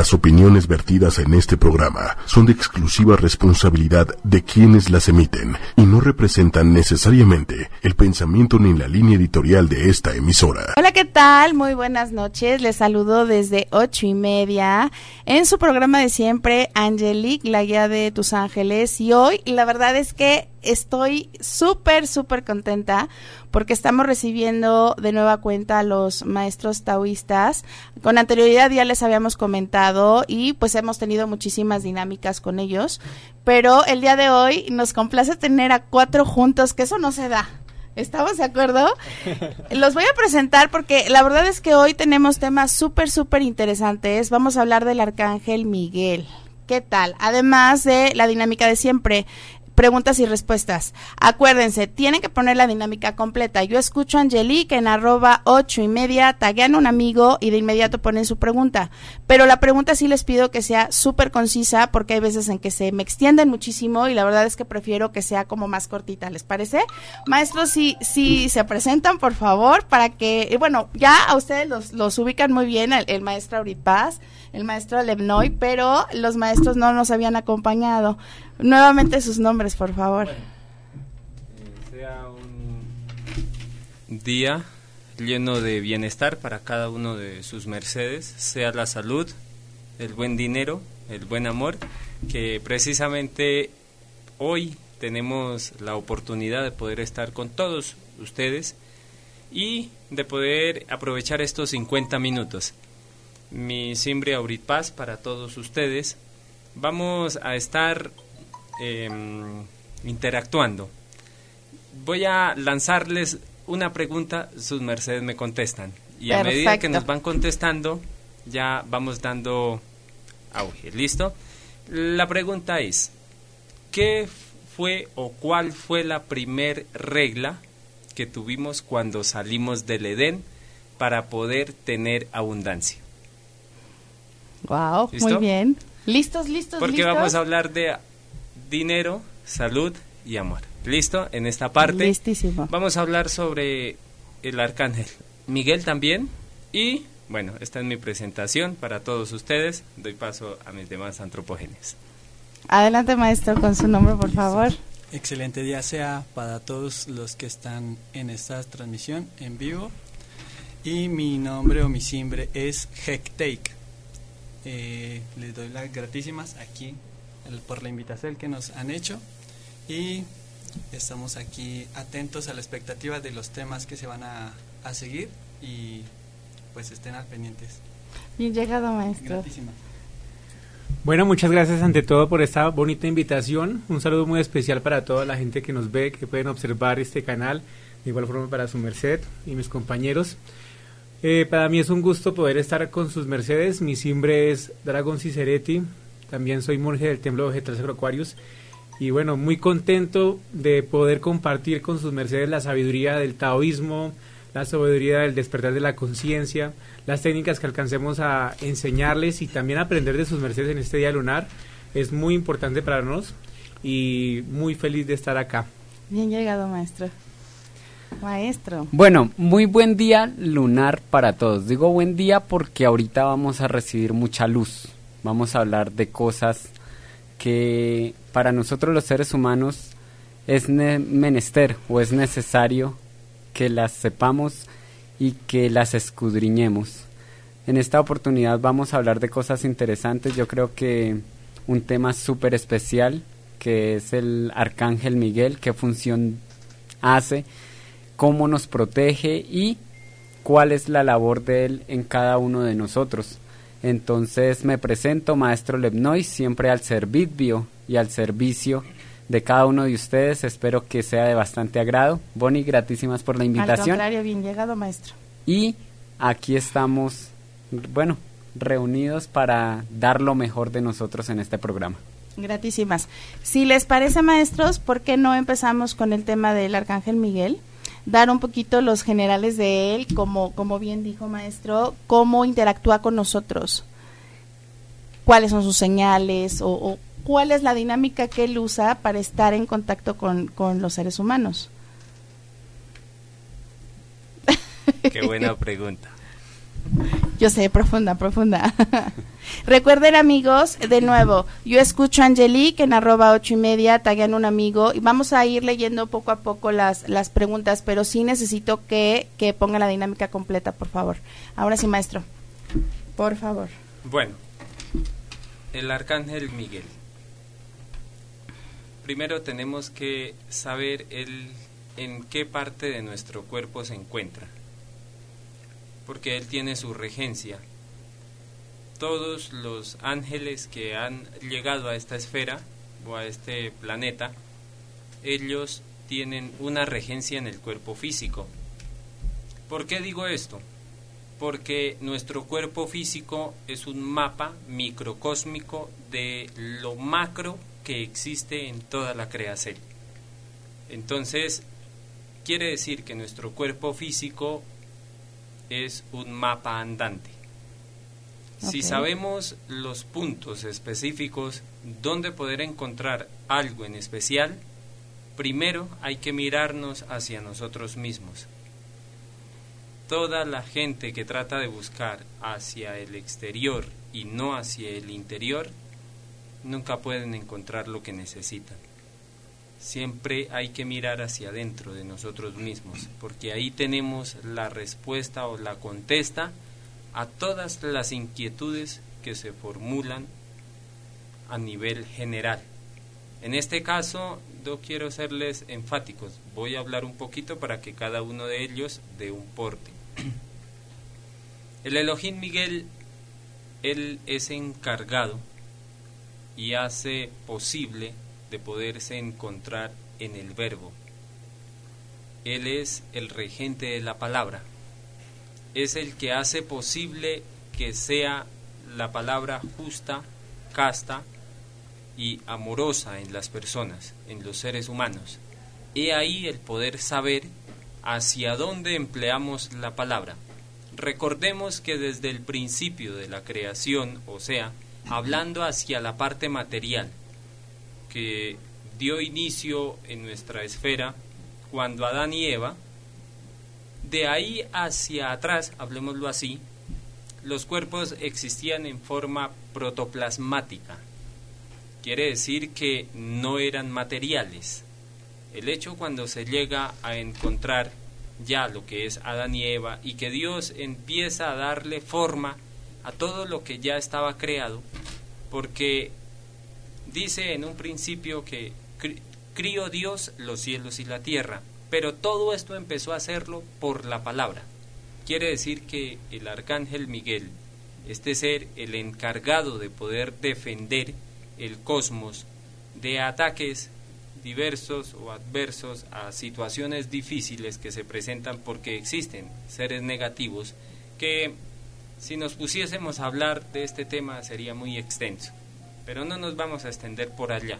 Las opiniones vertidas en este programa son de exclusiva responsabilidad de quienes las emiten y no representan necesariamente el pensamiento ni la línea editorial de esta emisora. Hola, ¿qué tal? Muy buenas noches. Les saludo desde ocho y media en su programa de siempre, Angelique, la guía de tus ángeles. Y hoy, la verdad es que estoy súper, súper contenta porque estamos recibiendo de nueva cuenta a los maestros taoístas. Con anterioridad ya les habíamos comentado y pues hemos tenido muchísimas dinámicas con ellos, pero el día de hoy nos complace tener a cuatro juntos, que eso no se da. ¿Estamos de acuerdo? Los voy a presentar porque la verdad es que hoy tenemos temas súper, súper interesantes. Vamos a hablar del arcángel Miguel. ¿Qué tal? Además de la dinámica de siempre, preguntas y respuestas. Acuérdense, tienen que poner la dinámica completa. Yo escucho a Angelique en arroba ocho y media, taguean a un amigo y de inmediato ponen su pregunta. Pero la pregunta sí les pido que sea súper concisa porque hay veces en que se me extienden muchísimo y la verdad es que prefiero que sea como más cortita. ¿Les parece? Maestros, si, si se presentan, por favor, para que, bueno, ya a ustedes los, los ubican muy bien, el, maestro Aurit Paz, el maestro Levnoy, pero los maestros no nos habían acompañado. Nuevamente sus nombres, por favor. Eh, sea un día lleno de bienestar para cada uno de sus mercedes, sea la salud, el buen dinero, el buen amor, que precisamente hoy tenemos la oportunidad de poder estar con todos ustedes y de poder aprovechar estos 50 minutos. Mi Simbre Aurit Paz para todos ustedes. Vamos a estar Em, interactuando. Voy a lanzarles una pregunta, sus mercedes me contestan. Y a medida que nos van contestando, ya vamos dando auge. ¿Listo? La pregunta es, ¿qué fue o cuál fue la primer regla que tuvimos cuando salimos del Edén para poder tener abundancia? Wow, muy bien. ¿Listos, listos, Porque vamos a hablar de dinero, salud y amor. ¿Listo? En esta parte Listísimo. vamos a hablar sobre el arcángel Miguel también y bueno, esta es mi presentación para todos ustedes. Doy paso a mis demás antropógenes. Adelante, maestro, con su nombre, por favor. Excelente día sea para todos los que están en esta transmisión en vivo. Y mi nombre o mi simbre es Hectake. Eh, les doy las gratísimas aquí por la invitación que nos han hecho y estamos aquí atentos a la expectativa de los temas que se van a, seguir y pues estén al pendientes. Bien llegado, maestro. Bueno, muchas gracias ante todo por esta bonita invitación. Un saludo muy especial para toda la gente que nos ve, que pueden observar este canal. De igual forma para su merced y mis compañeros. Eh, para mí es un gusto poder estar con sus mercedes. Mi simbre es Dragon Ciceretti. También soy monje del Templo Vegetal Sacro Aquarius. Y bueno, muy contento de poder compartir con sus mercedes la sabiduría del taoísmo, la sabiduría del despertar de la conciencia, las técnicas que alcancemos a enseñarles y también aprender de sus mercedes en este día lunar. Es muy importante para nosotros y muy feliz de estar acá. Bien llegado, maestro. Maestro. Bueno, muy buen día lunar para todos. Digo buen día porque ahorita vamos a recibir mucha luz vamos a hablar de cosas que para nosotros los seres humanos es menester o es necesario que las sepamos y que las escudriñemos. En esta oportunidad vamos a hablar de cosas interesantes, yo creo que un tema súper especial que es el Arcángel Miguel, qué función hace, cómo nos protege y cuál es la labor de él en cada uno de nosotros. Entonces me presento, maestro Lebnoy, siempre al servicio y al servicio de cada uno de ustedes. Espero que sea de bastante agrado. Bonnie, gratísimas por la invitación. Al contrario, bien llegado, maestro. Y aquí estamos, bueno, reunidos para dar lo mejor de nosotros en este programa. Gratísimas. Si les parece, maestros, ¿por qué no empezamos con el tema del Arcángel Miguel? Dar un poquito los generales de él, como, como bien dijo maestro, cómo interactúa con nosotros, cuáles son sus señales o, cuál es la dinámica que él usa para estar en contacto con, con los seres humanos. Qué buena pregunta. Yo sé, profunda, profunda. Recuerden amigos, de nuevo, yo escucho a Angelique en arroba ocho y media, taguean un amigo y vamos a ir leyendo poco a poco las, las preguntas, pero sí necesito que, que pongan la dinámica completa, por favor. Ahora sí, maestro, por favor. Bueno, el arcángel Miguel. Primero tenemos que saber el, en qué parte de nuestro cuerpo se encuentra porque Él tiene su regencia. Todos los ángeles que han llegado a esta esfera o a este planeta, ellos tienen una regencia en el cuerpo físico. ¿Por qué digo esto? Porque nuestro cuerpo físico es un mapa microcósmico de lo macro que existe en toda la creación. Entonces, quiere decir que nuestro cuerpo físico es un mapa andante. Si sabemos los puntos específicos donde poder encontrar algo en especial, primero hay que mirarnos hacia nosotros mismos. Toda la gente que trata de buscar hacia el exterior y no hacia el interior, nunca pueden encontrar lo que necesitan siempre hay que mirar hacia adentro de nosotros mismos, porque ahí tenemos la respuesta o la contesta a todas las inquietudes que se formulan a nivel general. En este caso, yo quiero serles enfáticos. Voy a hablar un poquito para que cada uno de ellos dé un porte. El Elohim Miguel, él es encargado y hace posible de poderse encontrar en el verbo. Él es el regente de la palabra. Es el que hace posible que sea la palabra justa, casta y amorosa en las personas, en los seres humanos. He ahí el poder saber hacia dónde empleamos la palabra. Recordemos que desde el principio de la creación, o sea, hablando hacia la parte material, que dio inicio en nuestra esfera cuando Adán y Eva, de ahí hacia atrás, hablemoslo así, los cuerpos existían en forma protoplasmática. Quiere decir que no eran materiales. El hecho cuando se llega a encontrar ya lo que es Adán y Eva y que Dios empieza a darle forma a todo lo que ya estaba creado, porque dice en un principio que crió Dios los cielos y la tierra, pero todo esto empezó a hacerlo por la palabra. Quiere decir que el arcángel Miguel, este ser el encargado de poder defender el cosmos de ataques diversos o adversos a situaciones difíciles que se presentan porque existen seres negativos que si nos pusiésemos a hablar de este tema sería muy extenso pero no nos vamos a extender por allá.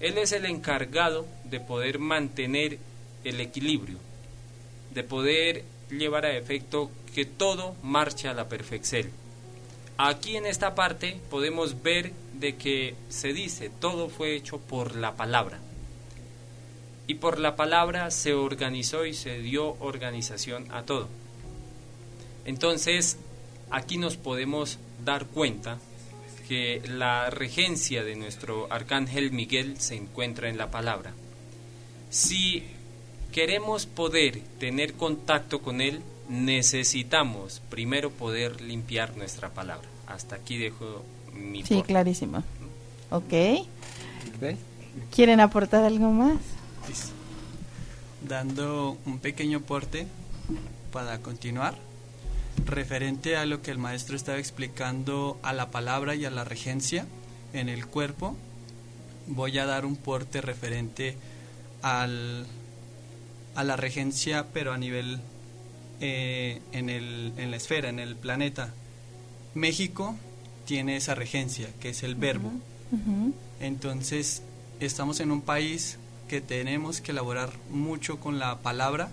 Él es el encargado de poder mantener el equilibrio, de poder llevar a efecto que todo marche a la perfección. Aquí en esta parte podemos ver de que se dice todo fue hecho por la palabra. Y por la palabra se organizó y se dio organización a todo. Entonces, aquí nos podemos dar cuenta que la regencia de nuestro arcángel Miguel se encuentra en la palabra. Si queremos poder tener contacto con él, necesitamos primero poder limpiar nuestra palabra. Hasta aquí dejo mi Sí, clarísimo. Ok. ¿Quieren aportar algo más? Dando un pequeño porte para continuar referente a lo que el maestro estaba explicando a la palabra y a la regencia en el cuerpo, voy a dar un porte referente al, a la regencia, pero a nivel eh, en, el, en la esfera, en el planeta. México tiene esa regencia, que es el verbo. Entonces, estamos en un país que tenemos que elaborar mucho con la palabra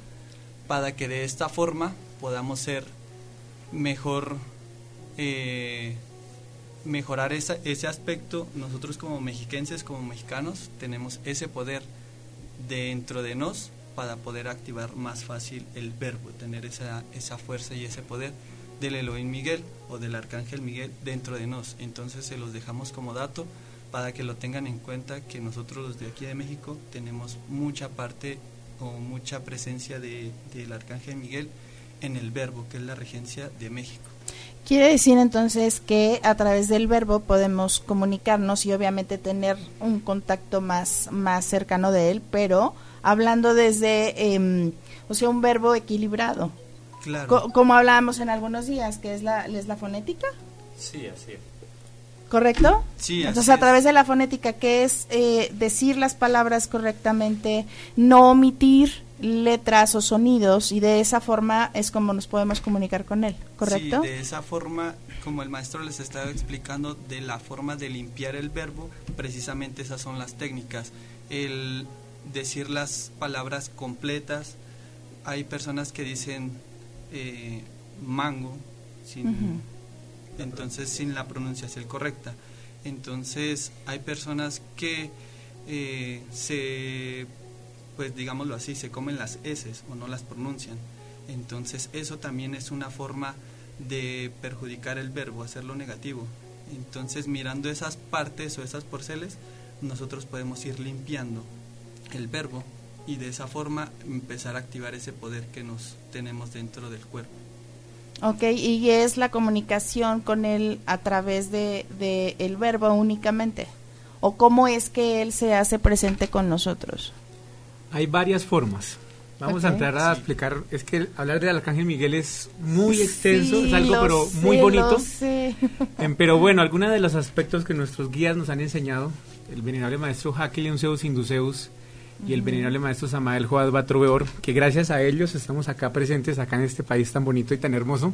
para que de esta forma podamos ser mejor eh, mejorar ese aspecto. Nosotros como mexiquenses, como mexicanos, tenemos ese poder dentro de nos para poder activar más fácil el verbo, tener esa, esa fuerza y ese poder del Elohim Miguel o del Arcángel Miguel dentro de nos. Entonces se los dejamos como dato para que lo tengan en cuenta que nosotros los de aquí de México tenemos mucha parte o mucha presencia de, del Arcángel Miguel en el verbo, que es la regencia de México. Quiere decir entonces que a través del verbo podemos comunicarnos y obviamente tener un contacto más, más cercano de él, pero hablando desde, em, o sea, un verbo equilibrado. Claro. como hablábamos en algunos días, que es la, es la fonética. Sí, así es. ¿Correcto? Sí, Entonces, así a es. través de la fonética, que es eh, decir las palabras correctamente, no omitir letras o sonidos, y de esa forma es como nos podemos comunicar con él, ¿correcto? Sí, de esa forma, como el maestro les estaba explicando, de la forma de limpiar el verbo, precisamente esas son las técnicas. El decir las palabras completas. Hay personas que dicen eh, mango, sin, entonces sin la pronunciación correcta. Entonces hay personas que eh, se, pues digámoslo así, se comen las S o no las pronuncian. Entonces eso también es una forma de perjudicar el verbo, hacerlo negativo. Entonces mirando esas partes o esas porceles, nosotros podemos ir limpiando el verbo y de esa forma empezar a activar ese poder que nos tenemos dentro del cuerpo. Ok, y es la comunicación con él a través de, de el verbo únicamente. ¿O cómo es que él se hace presente con nosotros? Hay varias formas. Vamos a entrar a Sí. explicar, es que hablar del Arcángel Miguel es muy extenso, Sí, es algo pero sé, muy bonito. Em, Pero bueno, algunos de los aspectos que nuestros guías nos han enseñado, el venerable maestro Hakel Zeus Induceus y el venerable maestro Samael Joad Batroveor, que gracias a ellos estamos acá presentes, acá en este país tan bonito y tan hermoso,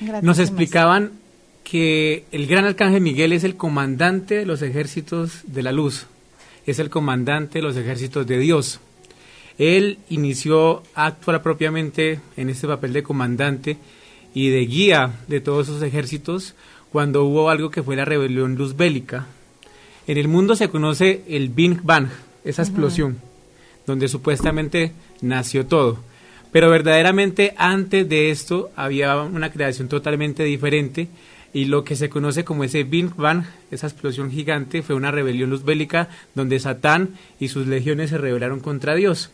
Gracias, nos explicaban que el gran arcángel Miguel es el comandante de los ejércitos de la luz, es el comandante de los ejércitos de Dios. Él inició a actuar propiamente en este papel de comandante y de guía de todos esos ejércitos cuando hubo algo que fue la rebelión luz bélica. En el mundo se conoce el Big Bang, esa explosión, donde supuestamente nació todo. Pero verdaderamente antes de esto había una creación totalmente diferente y lo que se conoce como ese Big Bang, esa explosión gigante, fue una rebelión luz bélica donde Satán y sus legiones se rebelaron contra Dios.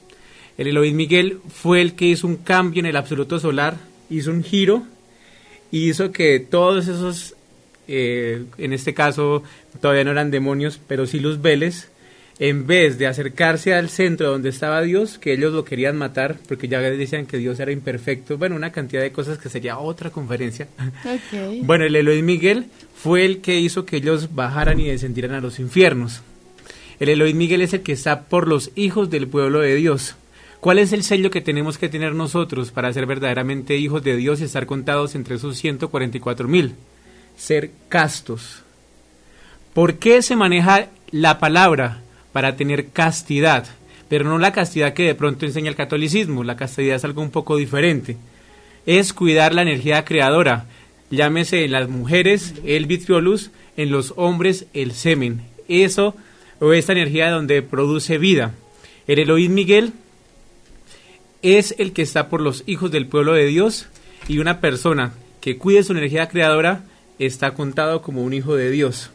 El Elohim Miguel fue el que hizo un cambio en el absoluto solar, hizo un giro y hizo que todos esos, eh, en este caso todavía no eran demonios, pero sí luzbeles, en vez de acercarse al centro donde estaba Dios, que ellos lo querían matar, porque ya decían que Dios era imperfecto, bueno, una cantidad de cosas que sería otra conferencia. Bueno, el Elohim Miguel fue el que hizo que ellos bajaran y descendieran a los infiernos. El Elohim Miguel es el que está por los hijos del pueblo de Dios. ¿Cuál es el sello que tenemos que tener nosotros para ser verdaderamente hijos de Dios y estar contados entre esos 144 mil? Ser castos. ¿Por qué se maneja la palabra para tener castidad? Pero no la castidad que de pronto enseña el catolicismo. La castidad es algo un poco diferente. Es cuidar la energía creadora. Llámese en las mujeres el vitriolus, en los hombres el semen. Eso o esta energía donde produce vida. El Elohim Miguel es el que está por los hijos del pueblo de Dios y una persona que cuide su energía creadora está contado como un hijo de Dios.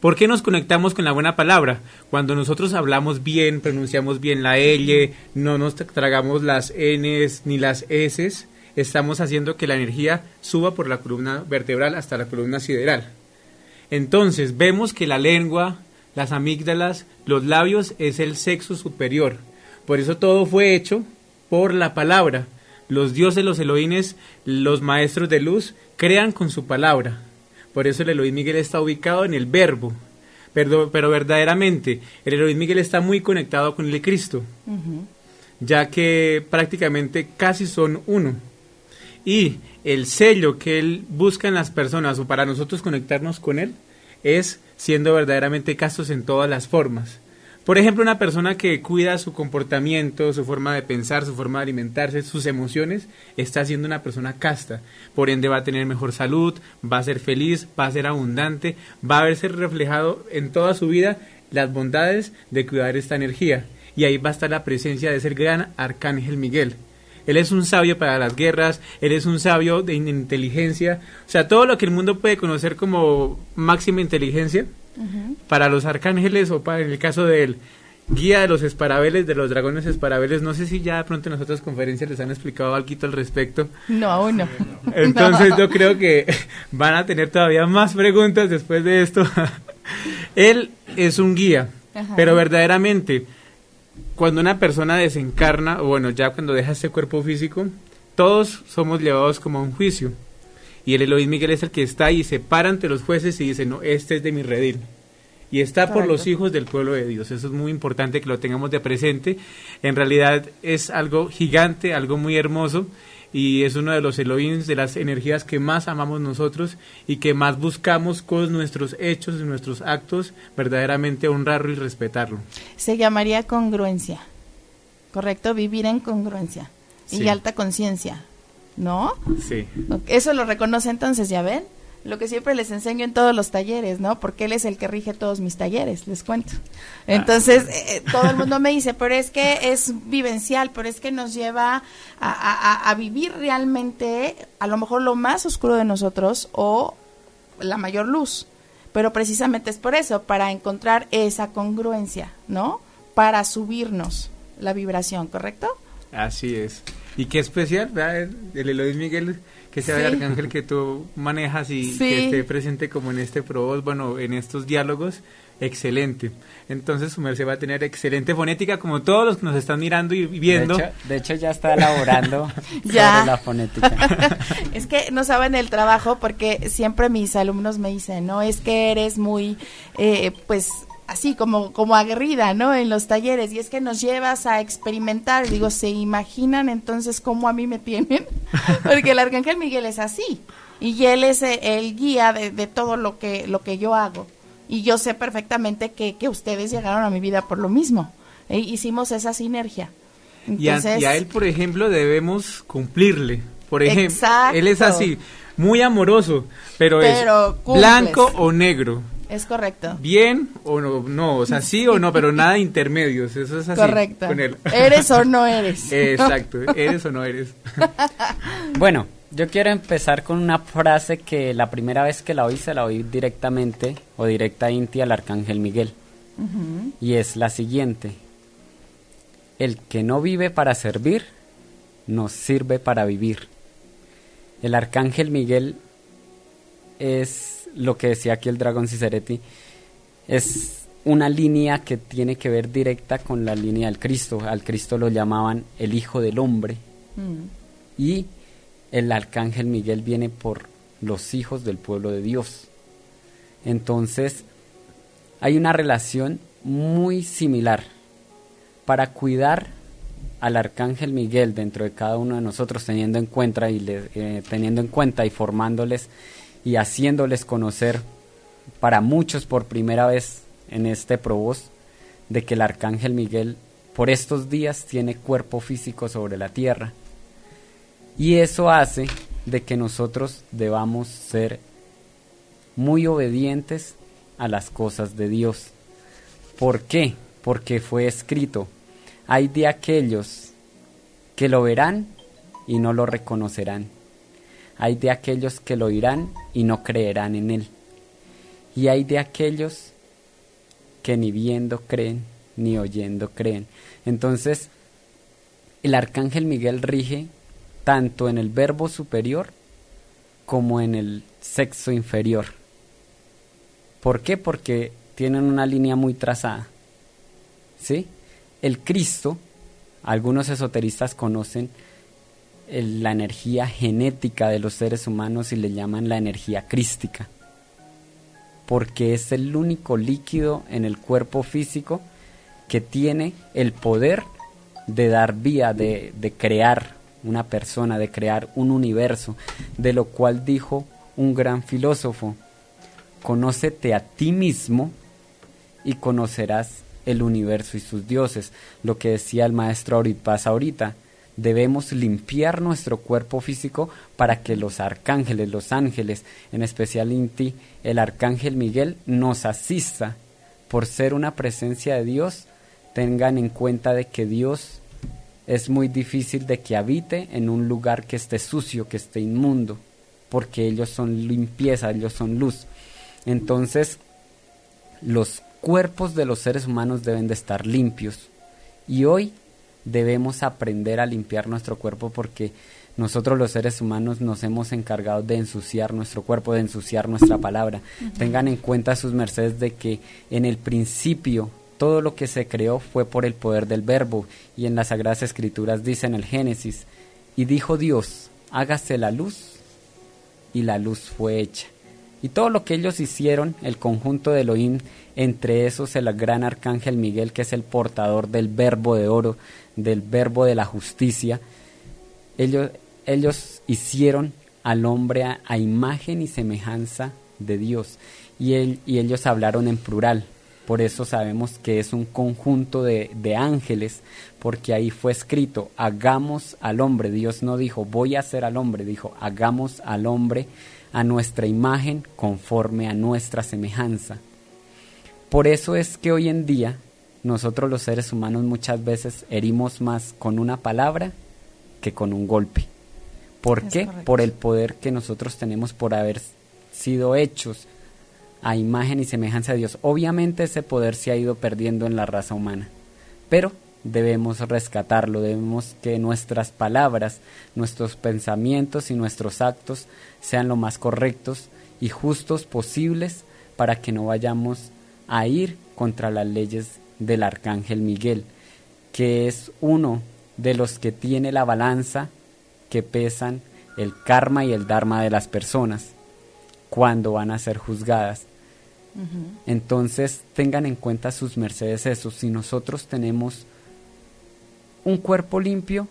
¿Por qué nos conectamos con la buena palabra? Cuando nosotros hablamos bien, pronunciamos bien la L, no nos tragamos las Ns ni las S, estamos haciendo que la energía suba por la columna vertebral hasta la columna sideral. Entonces vemos que la lengua, las amígdalas, los labios es el sexo superior. Por eso todo fue hecho por la palabra. Los dioses, los Elohines, los maestros de luz crean con su palabra. Por eso el Elohim Miguel está ubicado en el verbo. Pero, pero verdaderamente el Elohim Miguel está muy conectado con el Cristo, ya que prácticamente casi son uno. Y el sello que él busca en las personas o para nosotros conectarnos con él es siendo verdaderamente castos en todas las formas. Por ejemplo, una persona que cuida su comportamiento, su forma de pensar, su forma de alimentarse, sus emociones, está siendo una persona casta. Por ende va a tener mejor salud, va a ser feliz, va a ser abundante, va a verse reflejado en toda su vida las bondades de cuidar esta energía. Y ahí va a estar la presencia de ese gran arcángel Miguel. Él es un sabio para las guerras, Él es un sabio de inteligencia, o sea, todo lo que el mundo puede conocer como máxima inteligencia, para los arcángeles o para en el caso del guía de los esparabeles, de los dragones esparabeles, no sé si ya de pronto en las otras conferencias les han explicado algo al respecto. No, aún no. Entonces yo creo que van a tener todavía más preguntas después de esto. Él es un guía, pero verdaderamente cuando una persona desencarna, o bueno, ya cuando deja este cuerpo físico, todos somos llevados como a un juicio. Y el Elohim Miguel es el que está y se para ante los jueces y dice, no, este es de mi redil. Y está por los hijos del pueblo de Dios. Eso es muy importante que lo tengamos de presente. En realidad es algo gigante, algo muy hermoso y es uno de los Elohim, de las energías que más amamos nosotros y que más buscamos con nuestros hechos y nuestros actos verdaderamente honrarlo y respetarlo. Se llamaría congruencia, ¿correcto? Vivir en congruencia y alta conciencia, ¿no? Sí. Eso lo reconoce entonces, ¿ya ven? lo que siempre les enseño en todos los talleres, ¿no? Porque él es el que rige todos mis talleres, les cuento. Ah. Entonces, eh, todo el mundo me dice, pero es que es vivencial, pero es que nos lleva a, a, vivir realmente a lo mejor lo más oscuro de nosotros o la mayor luz. Pero precisamente es por eso, para encontrar esa congruencia, ¿no? Para subirnos la vibración, ¿correcto? Así es. Y qué especial, ¿verdad? El Eloís Miguel que sea el arcángel que tú manejas y que esté presente como en este probos, bueno, en estos diálogos, excelente. Entonces su merced va a tener excelente fonética como todos los que nos están mirando y viendo. De hecho, ya está elaborando ya. la fonética. es que no saben el trabajo porque siempre mis alumnos me dicen, no, es que eres muy, eh, pues así como, como aguerrida, ¿no? En los talleres, y es que nos llevas a experimentar, digo, ¿se imaginan entonces cómo a mí me tienen? Porque el Arcángel Miguel es así, y él es el guía de, de todo lo que, lo que yo hago, y yo sé perfectamente que, que ustedes llegaron a mi vida por lo mismo, e hicimos esa sinergia. Entonces, y, a, él, por ejemplo, debemos cumplirle, por ejemplo, él es así, muy amoroso, pero, es blanco o negro. Es correcto. Bien o no, no, o sea, sí o no, pero nada intermedios, eso es así. Correcto. Eres o no eres. Exacto, eres o no eres. bueno, yo quiero empezar con una frase que la primera vez que la oí se la oí directamente o directa a Inti al Arcángel Miguel. Y es la siguiente. El que no vive para servir, nos sirve para vivir. El Arcángel Miguel es lo que decía aquí el dragón Ciceretti, es una línea que tiene que ver directa con la línea del Cristo. Al Cristo lo llamaban el Hijo del Hombre. Mm. Y el Arcángel Miguel viene por los hijos del pueblo de Dios. Entonces, hay una relación muy similar. Para cuidar al Arcángel Miguel dentro de cada uno de nosotros, teniendo en cuenta y eh, teniendo en cuenta y formándoles y haciéndoles conocer para muchos por primera vez en este probos de que el arcángel Miguel por estos días tiene cuerpo físico sobre la tierra. Y eso hace de que nosotros debamos ser muy obedientes a las cosas de Dios. ¿Por qué? Porque fue escrito, hay de aquellos que lo verán y no lo reconocerán hay de aquellos que lo oirán y no creerán en él. Y hay de aquellos que ni viendo creen, ni oyendo creen. Entonces, el arcángel Miguel rige tanto en el verbo superior como en el sexo inferior. ¿Por qué? Porque tienen una línea muy trazada. ¿Sí? El Cristo, algunos esoteristas conocen la energía genética de los seres humanos y le llaman la energía crística, porque es el único líquido en el cuerpo físico que tiene el poder de dar vía, de, de crear una persona, de crear un universo, de lo cual dijo un gran filósofo, conócete a ti mismo y conocerás el universo y sus dioses, lo que decía el maestro Paz ahorita, debemos limpiar nuestro cuerpo físico para que los arcángeles, los ángeles, en especial Inti, el arcángel Miguel, nos asista por ser una presencia de Dios, tengan en cuenta de que Dios es muy difícil de que habite en un lugar que esté sucio, que esté inmundo, porque ellos son limpieza, ellos son luz. Entonces, los cuerpos de los seres humanos deben de estar limpios. Y hoy debemos aprender a limpiar nuestro cuerpo porque nosotros los seres humanos nos hemos encargado de ensuciar nuestro cuerpo, de ensuciar nuestra palabra. Tengan en cuenta sus mercedes de que en el principio todo lo que se creó fue por el poder del verbo y en las sagradas escrituras dice en el Génesis, y dijo Dios, hágase la luz y la luz fue hecha. Y todo lo que ellos hicieron, el conjunto de Elohim, entre esos el gran arcángel Miguel, que es el portador del verbo de oro, del verbo de la justicia, ellos, ellos hicieron al hombre a, imagen y semejanza de Dios. Y, él, y ellos hablaron en plural. Por eso sabemos que es un conjunto de, de ángeles, porque ahí fue escrito, hagamos al hombre. Dios no dijo, voy a hacer al hombre, dijo, hagamos al hombre a nuestra imagen conforme a nuestra semejanza. Por eso es que hoy en día nosotros los seres humanos muchas veces herimos más con una palabra que con un golpe. ¿Por qué? Por el poder que nosotros tenemos por haber sido hechos a imagen y semejanza de Dios. Obviamente ese poder se ha ido perdiendo en la raza humana, pero debemos rescatarlo, debemos que nuestras palabras, nuestros pensamientos y nuestros actos sean lo más correctos y justos posibles para que no vayamos a ir contra las leyes del arcángel Miguel, que es uno de los que tiene la balanza que pesan el karma y el dharma de las personas cuando van a ser juzgadas. Entonces tengan en cuenta sus mercedes eso. Si nosotros tenemos un cuerpo limpio,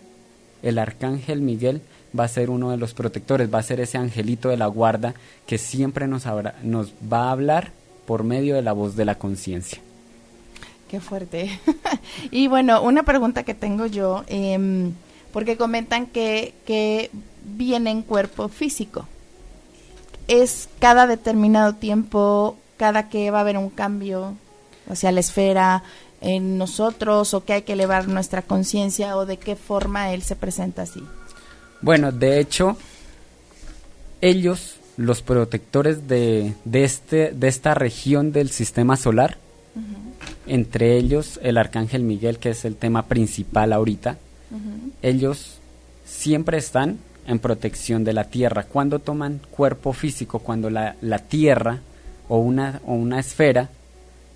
el arcángel Miguel va a ser uno de los protectores, va a ser ese angelito de la guarda que siempre nos, nos va a hablar por medio de la voz de la conciencia. Qué fuerte. y bueno, una pregunta que tengo yo, em, porque comentan que, que viene en cuerpo físico. ¿Es cada determinado tiempo, cada que va a haber un cambio hacia la esfera en nosotros o que hay que elevar nuestra conciencia o de qué forma él se presenta así? Bueno, de hecho, ellos, los protectores de, de, este, de esta región del sistema solar, entre ellos el arcángel Miguel, que es el tema principal ahorita, ellos siempre están en protección de la tierra. Cuando toman cuerpo físico, cuando la, la tierra o una, o una esfera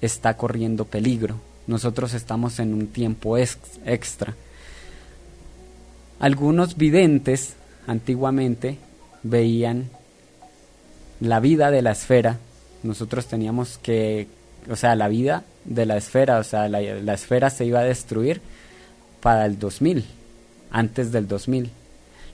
está corriendo peligro, nosotros estamos en un tiempo extra. Algunos videntes antiguamente veían la vida de la esfera. Nosotros teníamos que, o sea, la vida de la esfera, o sea, la, esfera se iba a destruir para el 2000, antes del 2000.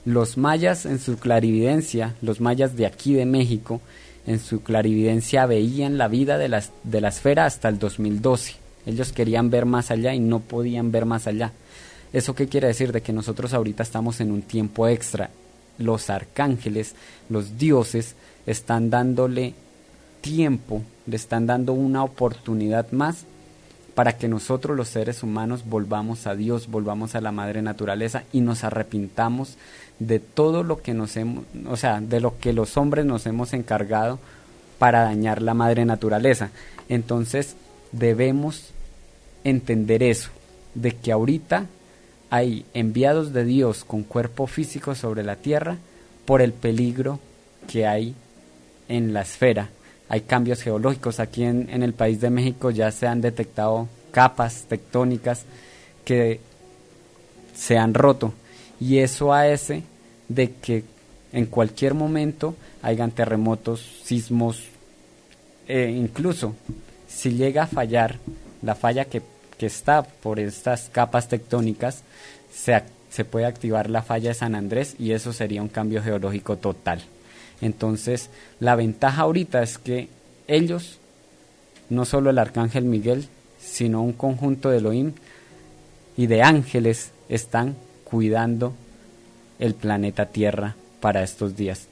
Los mayas en su clarividencia, los mayas de aquí de México, en su clarividencia veían la vida de la, de la esfera hasta el 2012. Ellos querían ver más allá y no podían ver más allá. ¿Eso qué quiere decir? De que nosotros ahorita estamos en un tiempo extra. Los arcángeles, los dioses, están dándole tiempo, le están dando una oportunidad más para que nosotros los seres humanos volvamos a Dios, volvamos a la madre naturaleza y nos arrepintamos de todo lo que nos hemos, o sea, de lo que los hombres nos hemos encargado para dañar la madre naturaleza. Entonces, debemos entender eso, de que ahorita hay enviados de Dios con cuerpo físico sobre la tierra por el peligro que hay en la esfera. Hay cambios geológicos. Aquí en, en el país de México ya se han detectado capas tectónicas que se han roto. Y eso hace de que en cualquier momento hayan terremotos, sismos, e incluso si llega a fallar la falla que, está por estas capas tectónicas, se, se puede activar la falla de San Andrés y eso sería un cambio geológico total. Entonces, la ventaja ahorita es que ellos, no solo el arcángel Miguel, sino un conjunto de Elohim y de ángeles están cuidando el planeta Tierra para estos días.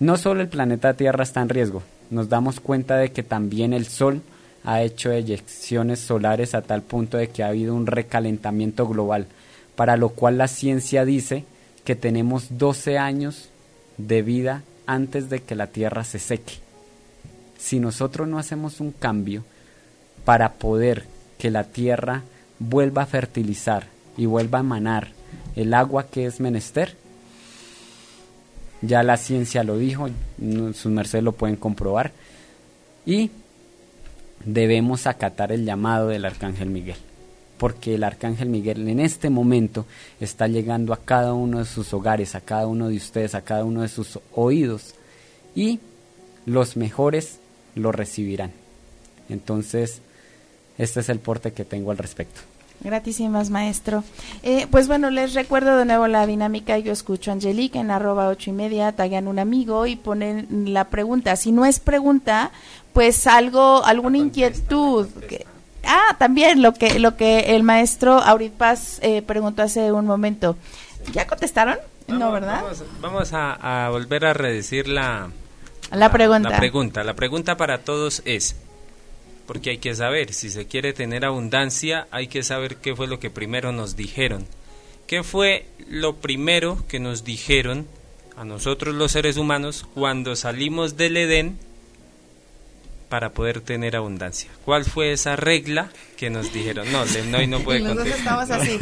No solo el planeta Tierra está en riesgo, nos damos cuenta de que también el Sol ha hecho eyecciones solares a tal punto de que ha habido un recalentamiento global. para lo cual la ciencia dice que tenemos 12 años de vida antes de que la tierra se seque. Si nosotros no hacemos un cambio para poder que la tierra vuelva a fertilizar y vuelva a emanar el agua que es menester, ya la ciencia lo dijo, sus mercedes lo pueden comprobar, y debemos acatar el llamado del Arcángel Miguel, porque el Arcángel Miguel en este momento está llegando a cada uno de sus hogares, a cada uno de ustedes, a cada uno de sus oídos, y los mejores lo recibirán. Entonces, este es el porte que tengo al respecto. Gratísimas, maestro. Eh, pues bueno, les recuerdo de nuevo la dinámica. Yo escucho a Angelique en arroba ocho y media, tagan un amigo y ponen la pregunta. Si no es pregunta, pues algo, alguna inquietud. Que, ah, también lo que, lo que el maestro Aurit Paz eh, preguntó hace un momento. ¿Ya contestaron? no, ¿verdad? Vamos, a, volver a redecir la, la pregunta. La pregunta. La pregunta para todos es, porque hay que saber, si se quiere tener abundancia, hay que saber qué fue lo que primero nos dijeron. ¿Qué fue lo primero que nos dijeron a nosotros los seres humanos cuando salimos del Edén para poder tener abundancia. ¿Cuál fue esa regla que nos dijeron? No, no, no puede Los estamos así.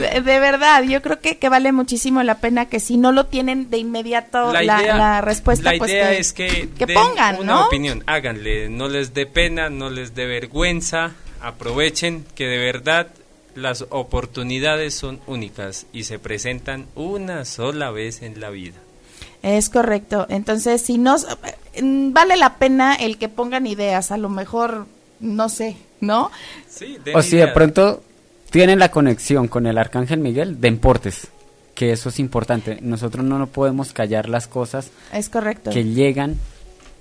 De, verdad, yo creo que, que, vale muchísimo la pena que si no lo tienen de inmediato la, la, respuesta, la pues idea es que, que pongan una opinión, háganle, no les dé pena, no les dé vergüenza, aprovechen que de verdad las oportunidades son únicas y se presentan una sola vez en la vida. Es correcto. Entonces, si no, vale la pena el que pongan ideas, a lo mejor, no sé, ¿no? Sí, o si de pronto tienen la conexión con el Arcángel Miguel, de importes, que eso es importante. Nosotros no nos podemos callar las cosas es correcto. que llegan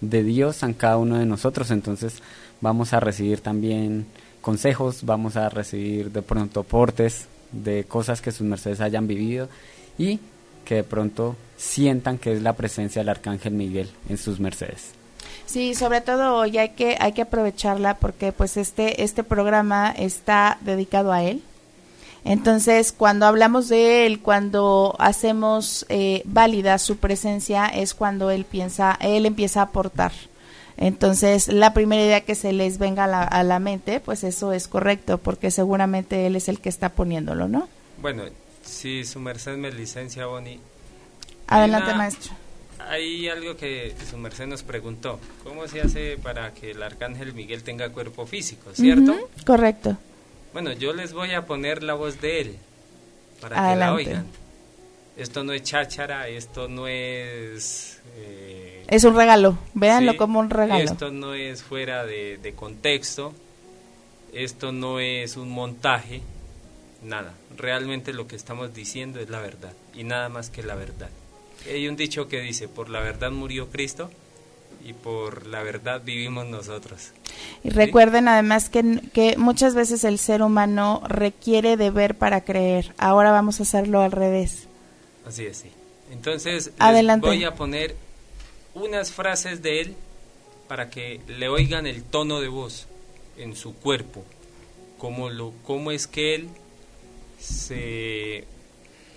de Dios a cada uno de nosotros, entonces vamos a recibir también consejos, vamos a recibir de pronto aportes de cosas que sus mercedes hayan vivido y que de pronto sientan que es la presencia del Arcángel Miguel en sus mercedes. Sí, sobre todo hoy hay que, hay que aprovecharla porque pues este, este programa está dedicado a él. Entonces, cuando hablamos de él, cuando hacemos eh, válida su presencia, es cuando él piensa, él empieza a aportar. Entonces, la primera idea que se les venga a la, a la mente, pues eso es correcto, porque seguramente él es el que está poniéndolo, ¿no? Bueno, si su merced me licencia, Bonnie, Adelante, maestro. Hay algo que su merced nos preguntó. ¿Cómo se hace para que el arcángel Miguel tenga cuerpo físico, cierto? correcto. Bueno, yo les voy a poner la voz de él para que la oigan. Esto no es cháchara, esto no es... Eh, es un regalo, véanlo como un regalo. Esto no es fuera de, de contexto, esto no es un montaje, nada. Realmente lo que estamos diciendo es la verdad y nada más que la verdad. Hay un dicho que dice, por la verdad murió Cristo y por la verdad vivimos nosotros. Y recuerden además que, que, muchas veces el ser humano requiere de ver para creer. Ahora vamos a hacerlo al revés. Así es, sí. Entonces, Les voy a poner unas frases de él para que le oigan el tono de voz en su cuerpo, cómo, lo, cómo es que él se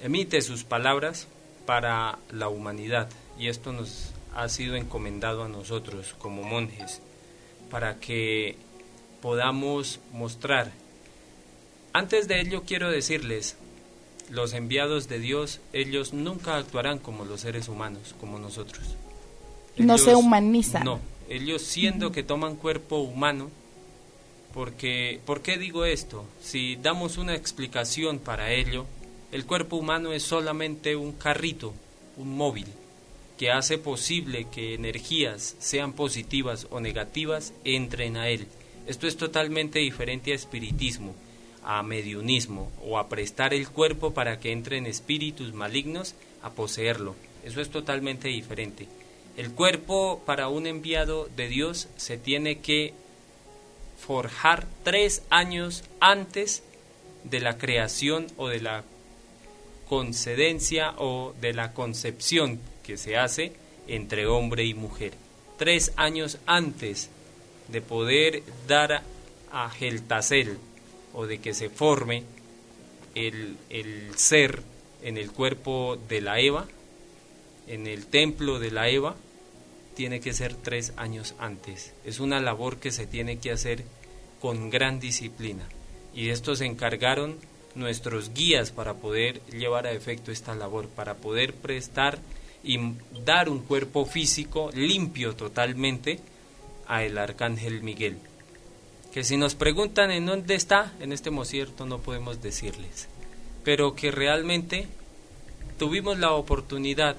emite sus palabras para la humanidad y esto nos ha sido encomendado a nosotros como monjes para que podamos mostrar. Antes de ello quiero decirles, los enviados de Dios, ellos nunca actuarán como los seres humanos, como nosotros. no se humanizan. No, ellos siendo que toman cuerpo humano, porque, ¿por qué digo esto? Si damos una explicación para ello, el cuerpo humano es solamente un carrito, un móvil, que hace posible que energías, sean positivas o negativas, entren a él. Esto es totalmente diferente a espiritismo, a mediunismo o a prestar el cuerpo para que entren espíritus malignos a poseerlo. Eso es totalmente diferente. El cuerpo para un enviado de Dios se tiene que forjar tres años antes de la creación o de la concedencia o de la concepción que se hace entre hombre y mujer. Tres años antes de poder dar a Geltasel o de que se forme el, el ser en el cuerpo de la Eva, en el templo de la Eva, tiene que ser tres años antes. Es una labor que se tiene que hacer con gran disciplina. Y de esto se encargaron nuestros guías para poder llevar a efecto esta labor, para poder prestar y dar un cuerpo físico limpio totalmente a el arcángel Miguel. Que si nos preguntan en dónde está, en este mosierto no podemos decirles, pero que realmente tuvimos la oportunidad,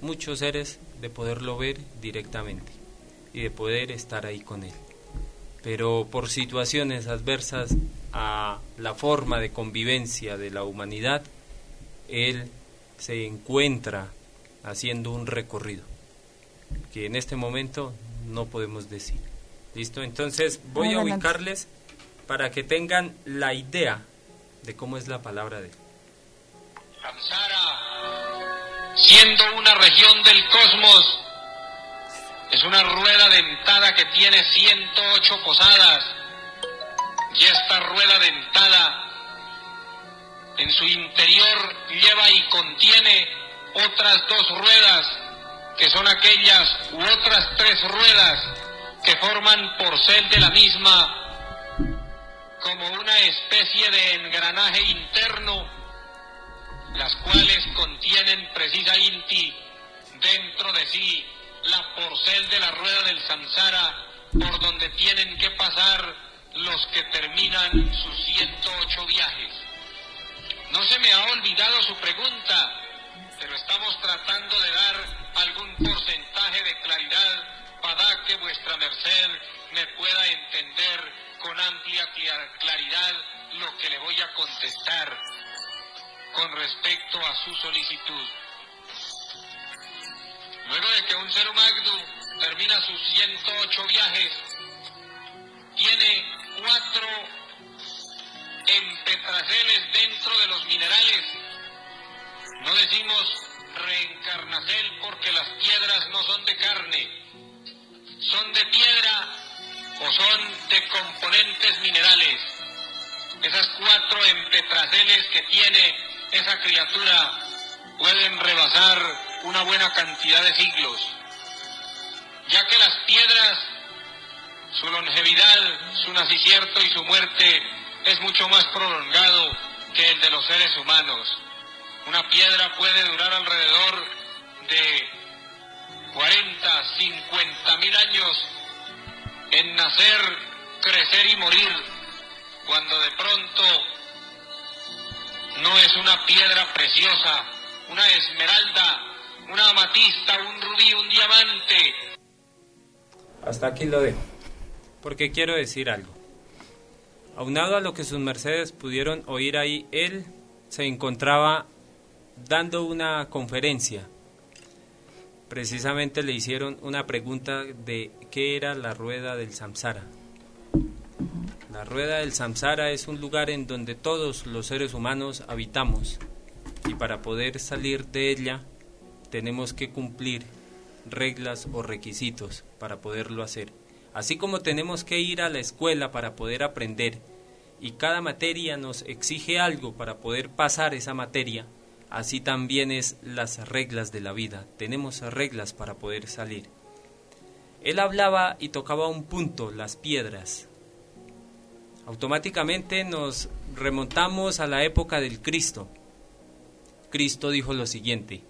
muchos seres, de poderlo ver directamente y de poder estar ahí con él. Pero por situaciones adversas a la forma de convivencia de la humanidad, él se encuentra haciendo un recorrido que en este momento no podemos decir. ¿Listo? Entonces voy a ubicarles para que tengan la idea de cómo es la palabra de él. Samsara, siendo una región del cosmos, es una rueda dentada que tiene 108 posadas. Y esta rueda dentada en su interior lleva y contiene otras dos ruedas, que son aquellas u otras tres ruedas que forman porcel de la misma, como una especie de engranaje interno, las cuales contienen precisamente dentro de sí la porcel de la rueda del samsara, por donde tienen que pasar los que terminan sus 108 viajes. No se me ha olvidado su pregunta, pero estamos tratando de dar algún porcentaje de claridad para que vuestra merced me pueda entender con amplia claridad lo que le voy a contestar con respecto a su solicitud. Luego de que un ser humano termina sus 108 viajes, tiene cuatro empetraceles dentro de los minerales. No decimos reencarnacel porque las piedras no son de carne, son de piedra o son de componentes minerales. Esas cuatro empetraceles que tiene esa criatura pueden rebasar una buena cantidad de siglos, ya que las piedras, su longevidad, su nacimiento y su muerte es mucho más prolongado que el de los seres humanos. Una piedra puede durar alrededor de 40, 50 mil años en nacer, crecer y morir, cuando de pronto no es una piedra preciosa, una esmeralda, una amatista, un rubí, un diamante. Hasta aquí lo dejo, porque quiero decir algo. Aunado a lo que sus mercedes pudieron oír ahí, él se encontraba dando una conferencia. Precisamente le hicieron una pregunta de qué era la rueda del samsara. La rueda del samsara es un lugar en donde todos los seres humanos habitamos y para poder salir de ella tenemos que cumplir reglas o requisitos para poderlo hacer. Así como tenemos que ir a la escuela para poder aprender y cada materia nos exige algo para poder pasar esa materia, Así también es las reglas de la vida. Tenemos reglas para poder salir. Él hablaba y tocaba un punto, las piedras. Automáticamente nos remontamos a la época del Cristo. Cristo dijo lo siguiente,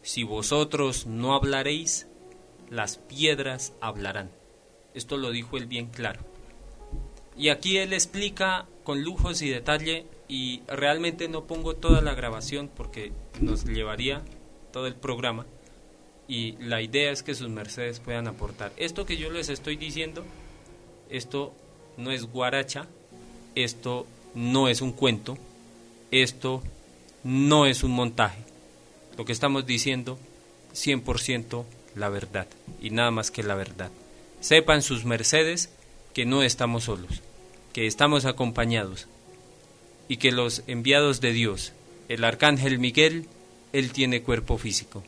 si vosotros no hablaréis, las piedras hablarán. Esto lo dijo él bien claro. Y aquí él explica con lujos y detalle y realmente no pongo toda la grabación porque nos llevaría todo el programa y la idea es que sus mercedes puedan aportar. Esto que yo les estoy diciendo, esto no es guaracha, esto no es un cuento, esto no es un montaje. Lo que estamos diciendo, 100% la verdad y nada más que la verdad. Sepan sus mercedes que no estamos solos, que estamos acompañados y que los enviados de Dios, el arcángel Miguel, él tiene cuerpo físico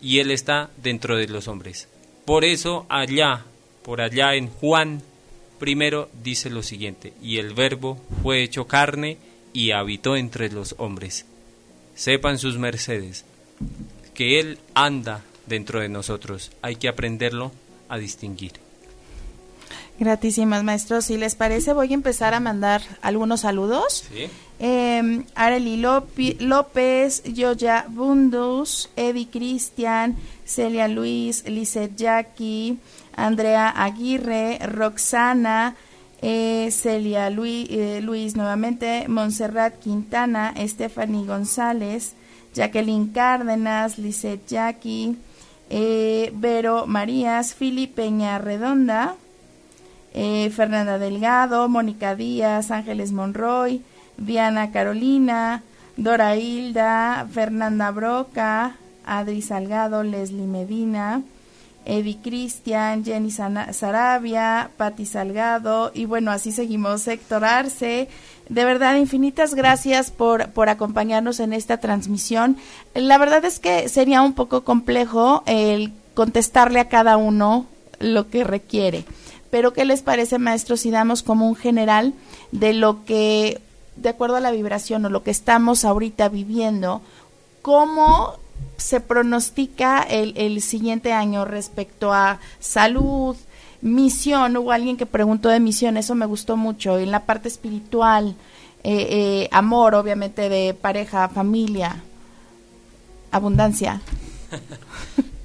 y él está dentro de los hombres. Por eso allá, por allá en Juan primero dice lo siguiente, y el verbo fue hecho carne y habitó entre los hombres. Sepan sus mercedes que Él anda dentro de nosotros. Hay que aprenderlo a distinguir. Gratísimas, maestros. Si les parece, voy a empezar a mandar algunos saludos. ¿Sí? Eh, Arely López, Yoya Bundus, Eddie Cristian, Celia Luis, Lizeth Jackie, Andrea Aguirre, Roxana, eh, Celia Luis, eh, Luis nuevamente, Montserrat Quintana, Stephanie González, Jacqueline Cárdenas, Lizeth Jackie, eh, Vero Marías, Filipe Peña Redonda, eh, Fernanda Delgado, Mónica Díaz, Ángeles Monroy, Diana Carolina, Dora Hilda, Fernanda Broca, Adri Salgado, Leslie Medina, Eddie Cristian, Jenny Sarabia, Patti Salgado y bueno, así seguimos, Héctor Arce. De verdad, infinitas gracias por, por acompañarnos en esta transmisión. La verdad es que sería un poco complejo el contestarle a cada uno lo que requiere. Pero ¿qué les parece, maestros, si damos como un general de lo que, de acuerdo a la vibración o lo que estamos ahorita viviendo, cómo se pronostica el, el siguiente año respecto a salud, misión? Hubo alguien que preguntó de misión, eso me gustó mucho, en la parte espiritual, eh, eh, amor, obviamente, de pareja, familia, abundancia.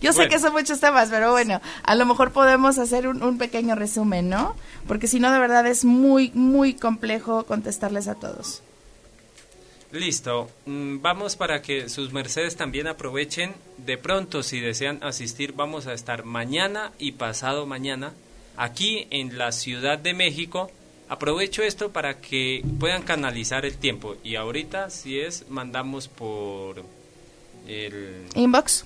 Yo sé que son muchos temas, pero bueno, a lo mejor podemos hacer un, pequeño resumen, ¿no? Porque si no, de verdad es muy, muy complejo contestarles a todos. Listo. Mm, vamos para que sus mercedes también aprovechen. De pronto, si desean asistir, vamos a estar mañana y pasado mañana aquí en la Ciudad de México. Aprovecho esto para que puedan canalizar el tiempo. Y ahorita, si es, mandamos por el... Inbox.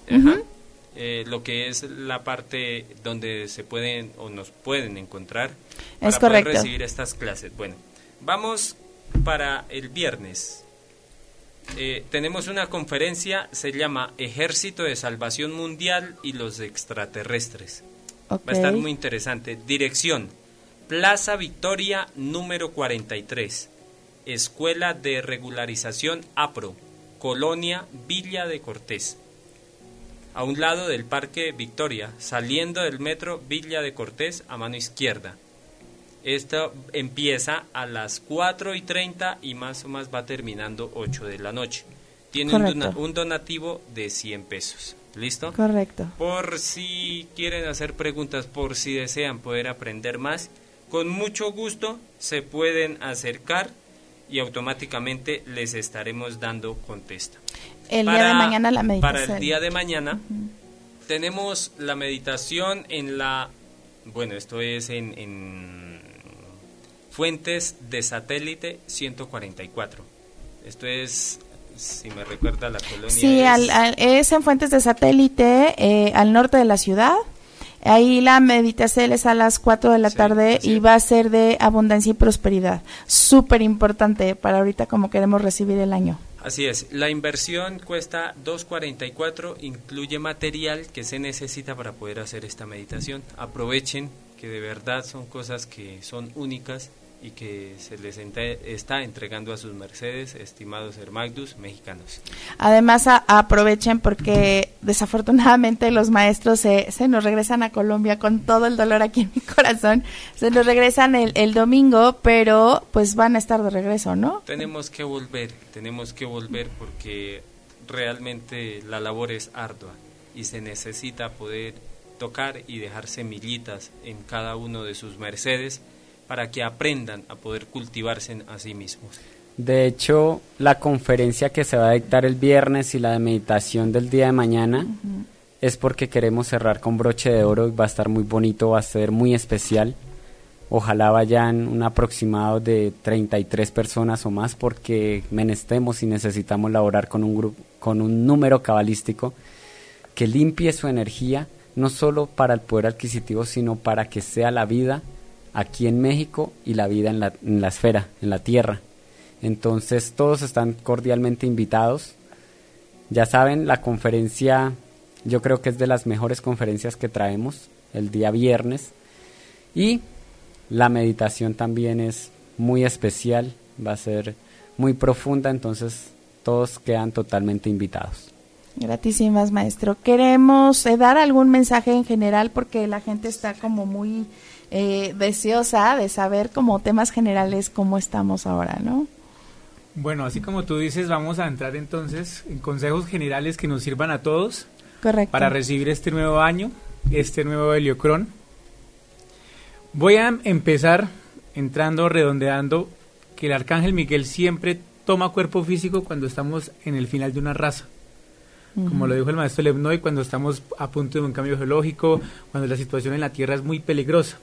Eh, lo que es la parte donde se pueden o nos pueden encontrar para poder recibir estas clases. Bueno, vamos para el viernes. Eh, tenemos una conferencia, se llama Ejército de Salvación Mundial y los extraterrestres. Va a estar muy interesante. Dirección, Plaza Victoria número 43, Escuela de Regularización APRO, Colonia Villa de Cortés a un lado del Parque Victoria, saliendo del metro Villa de Cortés a mano izquierda. Esto empieza a las 4 y 30 y más o más va terminando 8 de la noche. Tiene un, donativo de 100 pesos. ¿Listo? Correcto. Por si quieren hacer preguntas, por si desean poder aprender más, con mucho gusto se pueden acercar y automáticamente les estaremos dando contesta. El día de mañana la meditación. Para el día de mañana tenemos la meditación en la, bueno, esto es en, Fuentes de Satélite 144. Esto es, si me recuerda la colonia. Sí, es, en Fuentes de Satélite, eh, al norte de la ciudad. Ahí la meditación es a las 4 de la tarde y va a ser de abundancia y prosperidad. Súper importante para ahorita como queremos recibir el año. Así es, la inversión cuesta 2.44, incluye material que se necesita para poder hacer esta meditación. Aprovechen que de verdad son cosas que son únicas y que se les está entregando a sus mercedes, estimados hermagdus mexicanos. Además, aprovechen porque desafortunadamente los maestros se, se, nos regresan a Colombia con todo el dolor aquí en mi corazón. Se nos regresan el, el domingo, pero pues van a estar de regreso, ¿no? Tenemos que volver, tenemos que volver porque realmente la labor es ardua y se necesita poder tocar y dejar semillitas en cada uno de sus mercedes para que aprendan a poder cultivarse a sí mismos. De hecho, la conferencia que se va a dictar el viernes y la de meditación del día de mañana es porque queremos cerrar con broche de oro y va a estar muy bonito, va a ser muy especial. Ojalá vayan un aproximado de 33 personas o más porque menestemos y necesitamos laborar con un grupo con un número cabalístico que limpie su energía no solo para el poder adquisitivo, sino para que sea la vida aquí en México y la vida en la, en la esfera, en la tierra. Entonces todos están cordialmente invitados. Ya saben, la conferencia yo creo que es de las mejores conferencias que traemos el día viernes. Y la meditación también es muy especial, va a ser muy profunda, entonces todos quedan totalmente invitados. Gratísimas, maestro. Queremos eh, dar algún mensaje en general porque la gente está como muy eh, deseosa de saber como temas generales cómo estamos ahora, ¿no? Bueno, así como tú dices, vamos a entrar entonces en consejos generales que nos sirvan a todos Correcto. para recibir este nuevo año, este nuevo heliocrón. Voy a empezar entrando, redondeando, que el arcángel Miguel siempre toma cuerpo físico cuando estamos en el final de una raza. Como lo dijo el maestro Levnoy, cuando estamos a punto de un cambio geológico, cuando la situación en la Tierra es muy peligrosa.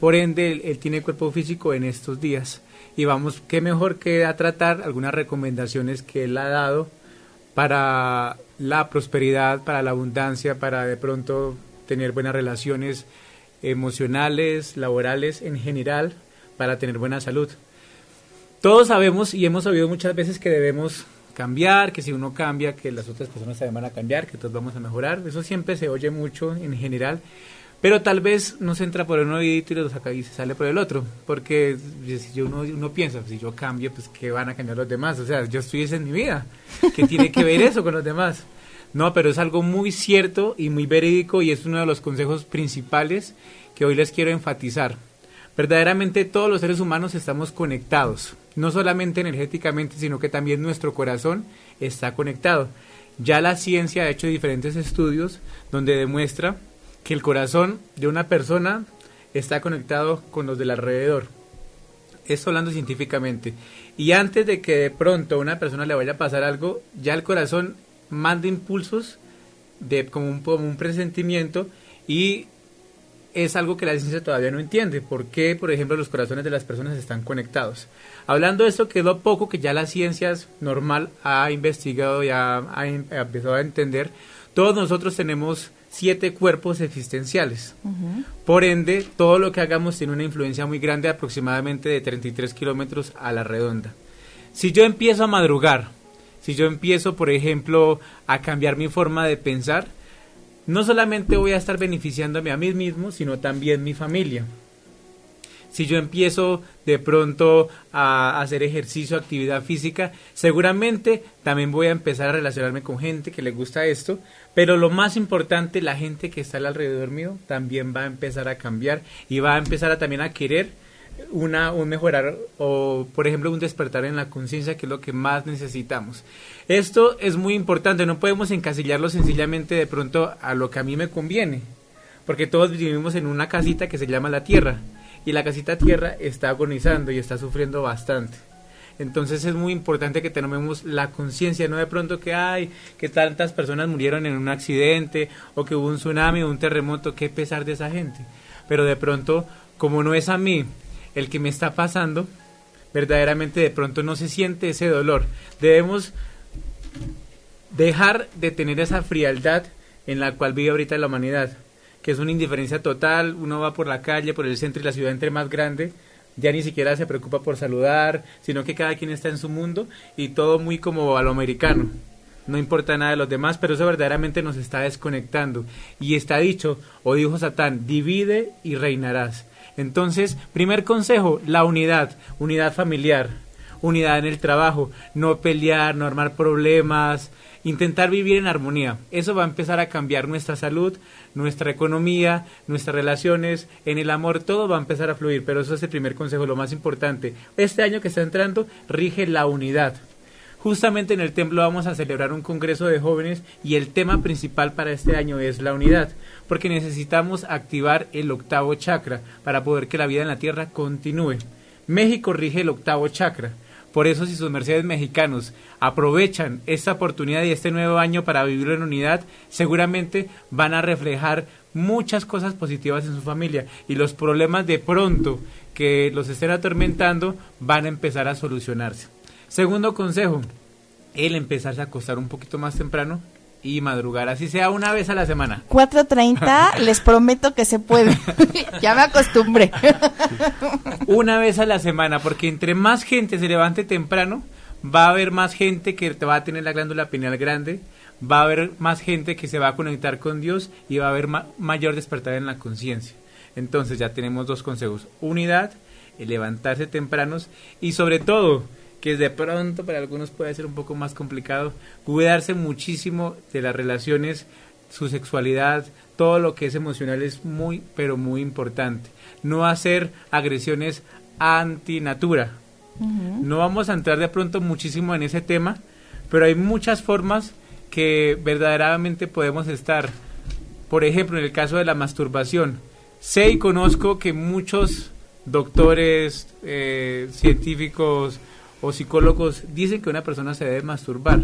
Por ende, él, tiene cuerpo físico en estos días. Y vamos, qué mejor que a tratar algunas recomendaciones que él ha dado para la prosperidad, para la abundancia, para de pronto tener buenas relaciones emocionales, laborales en general, para tener buena salud. Todos sabemos y hemos oído muchas veces que debemos cambiar, que si uno cambia, que las otras personas también van a cambiar, que todos vamos a mejorar. Eso siempre se oye mucho en general, pero tal vez no se entra por un oído y lo saca y se sale por el otro, porque si uno, uno piensa, si yo cambio, pues que van a cambiar los demás, o sea, yo estoy en mi vida, ¿qué tiene que ver eso con los demás? No, pero es algo muy cierto y muy verídico y es uno de los consejos principales que hoy les quiero enfatizar. Verdaderamente todos los seres humanos estamos conectados, no solamente energéticamente, sino que también nuestro corazón está conectado. Ya la ciencia ha hecho diferentes estudios donde demuestra que el corazón de una persona está conectado con los del alrededor. Esto hablando científicamente. Y antes de que de pronto a una persona le vaya a pasar algo, ya el corazón manda impulsos de como un, como un presentimiento y es algo que la ciencia todavía no entiende. ¿Por qué, por ejemplo, los corazones de las personas están conectados? Hablando de esto, que es lo poco que ya la ciencia normal ha investigado y ha, ha empezado a entender, todos nosotros tenemos siete cuerpos existenciales. Por ende, todo lo que hagamos tiene una influencia muy grande, aproximadamente de 33 kilómetros a la redonda. Si yo empiezo a madrugar, si yo empiezo, por ejemplo, a cambiar mi forma de pensar, no solamente voy a estar beneficiándome a mí mismo, sino también mi familia. Si yo empiezo de pronto a hacer ejercicio, actividad física, seguramente también voy a empezar a relacionarme con gente que le gusta esto, pero lo más importante, la gente que está alrededor mío también va a empezar a cambiar y va a empezar a, también a querer una, un mejorar o, por ejemplo, un despertar en la conciencia, que es lo que más necesitamos. Esto es muy importante, no podemos encasillarlo sencillamente de pronto a lo que a mí me conviene, porque todos vivimos en una casita que se llama la Tierra, y la casita Tierra está agonizando y está sufriendo bastante. Entonces es muy importante que tengamos la conciencia, no de pronto que hay, que tantas personas murieron en un accidente o que hubo un tsunami o un terremoto, qué pesar de esa gente. Pero de pronto, como no es a mí el que me está pasando, verdaderamente de pronto no se siente ese dolor. Debemos dejar de tener esa frialdad en la cual vive ahorita la humanidad, que es una indiferencia total, uno va por la calle, por el centro y la ciudad entre más grande, ya ni siquiera se preocupa por saludar, sino que cada quien está en su mundo y todo muy como a lo americano. No importa nada de los demás, pero eso verdaderamente nos está desconectando. Y está dicho, o dijo Satán, divide y reinarás. Entonces, primer consejo, la unidad, unidad familiar, unidad en el trabajo, no pelear, no armar problemas, intentar vivir en armonía. Eso va a empezar a cambiar nuestra salud, nuestra economía, nuestras relaciones, en el amor, todo va a empezar a fluir, pero eso es el primer consejo, lo más importante. Este año que está entrando rige la unidad. Justamente en el templo vamos a celebrar un congreso de jóvenes y el tema principal para este año es la unidad, porque necesitamos activar el octavo chakra para poder que la vida en la tierra continúe. México rige el octavo chakra. Por eso, si sus mercedes mexicanos aprovechan esta oportunidad y este nuevo año para vivirlo en unidad, seguramente van a reflejar muchas cosas positivas en su familia y los problemas de pronto que los estén atormentando van a empezar a solucionarse. Segundo consejo, el empezarse a acostar un poquito más temprano y madrugar, así sea una vez a la semana. 4.30, les prometo que se puede. ya me acostumbré. una vez a la semana, porque entre más gente se levante temprano, va a haber más gente que te va a tener la glándula pineal grande, va a haber más gente que se va a conectar con Dios y va a haber mayor despertar en la conciencia. Entonces ya tenemos dos consejos, unidad, levantarse tempranos y sobre todo que de pronto para algunos puede ser un poco más complicado, cuidarse muchísimo de las relaciones, su sexualidad, todo lo que es emocional es muy, pero muy importante. No hacer agresiones antinatura. No vamos a entrar de pronto muchísimo en ese tema, pero hay muchas formas que verdaderamente podemos estar. Por ejemplo, en el caso de la masturbación, sé y conozco que muchos doctores, eh, científicos o psicólogos dicen que una persona se debe masturbar,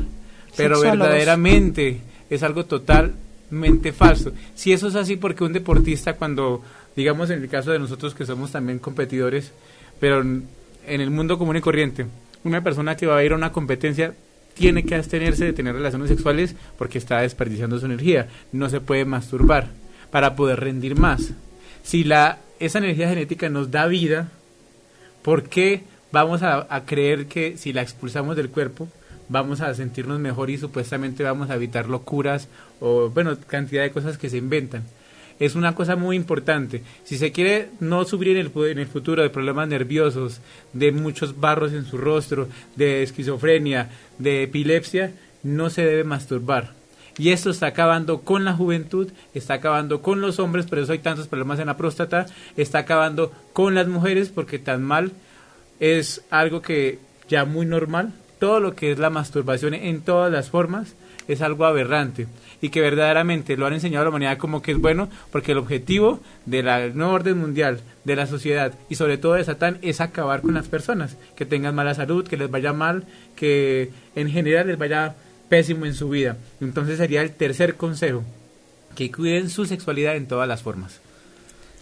pero verdaderamente es algo totalmente falso. Si eso es así, porque un deportista cuando, digamos en el caso de nosotros que somos también competidores, pero en el mundo común y corriente, una persona que va a ir a una competencia tiene que abstenerse de tener relaciones sexuales porque está desperdiciando su energía. No se puede masturbar para poder rendir más. Si la, esa energía genética nos da vida, ¿por qué vamos a, creer que si la expulsamos del cuerpo vamos a sentirnos mejor y supuestamente vamos a evitar locuras o, bueno, cantidad de cosas que se inventan? es una cosa muy importante. Si se quiere no sufrir en el, en el futuro de problemas nerviosos, de muchos barros en su rostro, de esquizofrenia, de epilepsia, no se debe masturbar. Y esto está acabando con la juventud, está acabando con los hombres, por eso hay tantos problemas en la próstata, está acabando con las mujeres porque tan mal es algo que ya muy normal. Todo lo que es la masturbación en todas las formas es algo aberrante y que verdaderamente lo han enseñado a la humanidad como que es bueno, porque el objetivo de la nueva orden mundial, de la sociedad y sobre todo de Satán es acabar con las personas, que tengan mala salud, que les vaya mal, que en general les vaya pésimo en su vida. Entonces sería el tercer consejo, que cuiden su sexualidad en todas las formas.